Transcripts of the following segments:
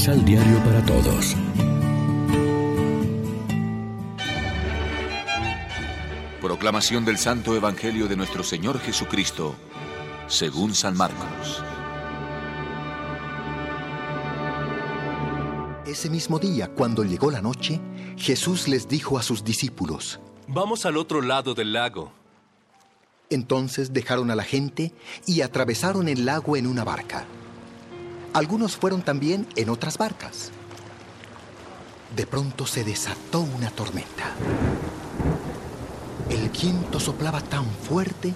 Misal Diario para Todos. Proclamación del Santo Evangelio de nuestro Señor Jesucristo, según San Marcos. Ese mismo día, cuando llegó la noche, Jesús les dijo a sus discípulos, Vamos al otro lado del lago. Entonces dejaron a la gente y atravesaron el lago en una barca. Algunos fueron también en otras barcas. De pronto se desató una tormenta. El viento soplaba tan fuerte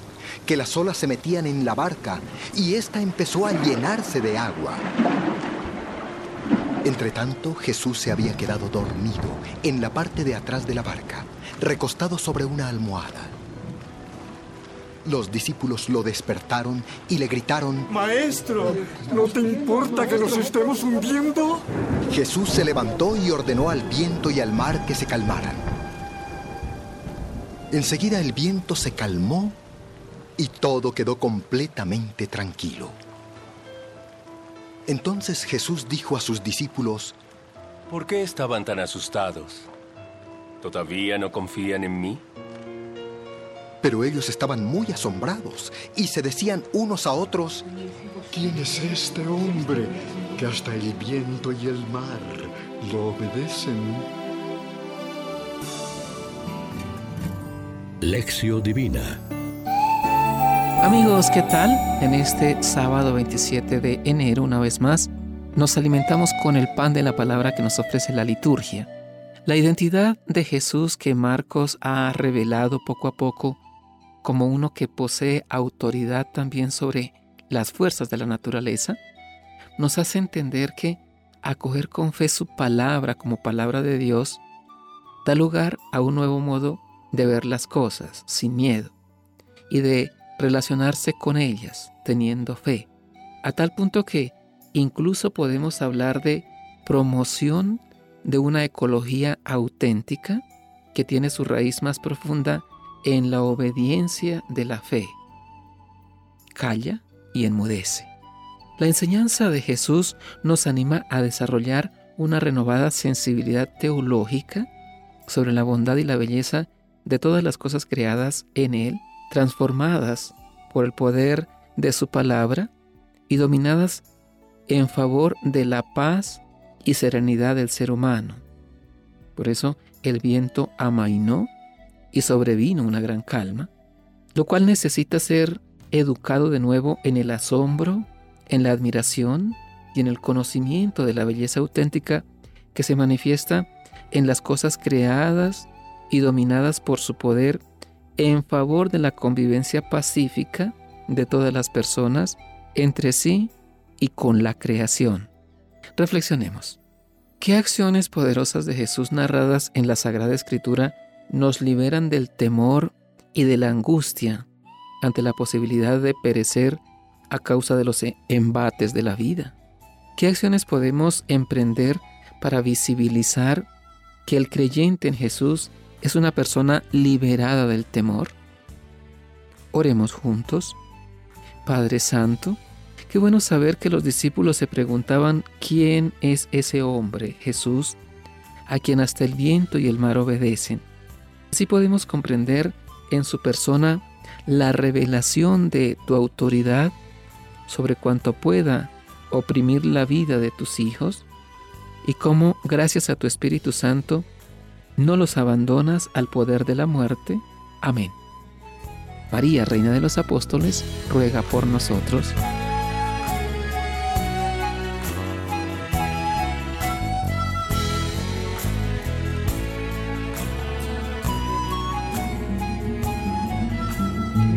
que las olas se metían en la barca y ésta empezó a llenarse de agua. Entretanto, Jesús se había quedado dormido en la parte de atrás de la barca, recostado sobre una almohada. Los discípulos lo despertaron y le gritaron, Maestro, ¿no te importa que nos estemos hundiendo? Jesús se levantó y ordenó al viento y al mar que se calmaran. Enseguida el viento se calmó y todo quedó completamente tranquilo. Entonces Jesús dijo a sus discípulos, ¿Por qué estaban tan asustados? ¿Todavía no confían en mí? Pero ellos estaban muy asombrados y se decían unos a otros, ¿Quién es este hombre que hasta el viento y el mar lo obedecen? Lección Divina Amigos, ¿qué tal? En este sábado 27 de enero, una vez más, nos alimentamos con el pan de la palabra que nos ofrece la liturgia. La identidad de Jesús que Marcos ha revelado poco a poco como uno que posee autoridad también sobre las fuerzas de la naturaleza, nos hace entender que acoger con fe su palabra como palabra de Dios da lugar a un nuevo modo de ver las cosas sin miedo y de relacionarse con ellas teniendo fe, a tal punto que incluso podemos hablar de promoción de una ecología auténtica que tiene su raíz más profunda en la obediencia de la fe. Calla y enmudece. La enseñanza de Jesús nos anima a desarrollar una renovada sensibilidad teológica sobre la bondad y la belleza de todas las cosas creadas en Él transformadas por el poder de su palabra y dominadas en favor de la paz y serenidad del ser humano. Por eso el viento amainó y sobrevino una gran calma, lo cual necesita ser educado de nuevo en el asombro, en la admiración y en el conocimiento de la belleza auténtica que se manifiesta en las cosas creadas y dominadas por su poder en favor de la convivencia pacífica de todas las personas entre sí y con la creación. Reflexionemos. ¿Qué acciones poderosas de Jesús narradas en la Sagrada Escritura nos liberan del temor y de la angustia ante la posibilidad de perecer a causa de los embates de la vida? ¿Qué acciones podemos emprender para visibilizar que el creyente en Jesús es una persona liberada del temor? Oremos juntos. Padre Santo, qué bueno saber que los discípulos se preguntaban quién es ese hombre, Jesús, a quien hasta el viento y el mar obedecen. Así podemos comprender en su persona la revelación de tu autoridad sobre cuanto pueda oprimir la vida de tus hijos y cómo, gracias a tu Espíritu Santo, no los abandonas al poder de la muerte. Amén. María, Reina de los Apóstoles, ruega por nosotros.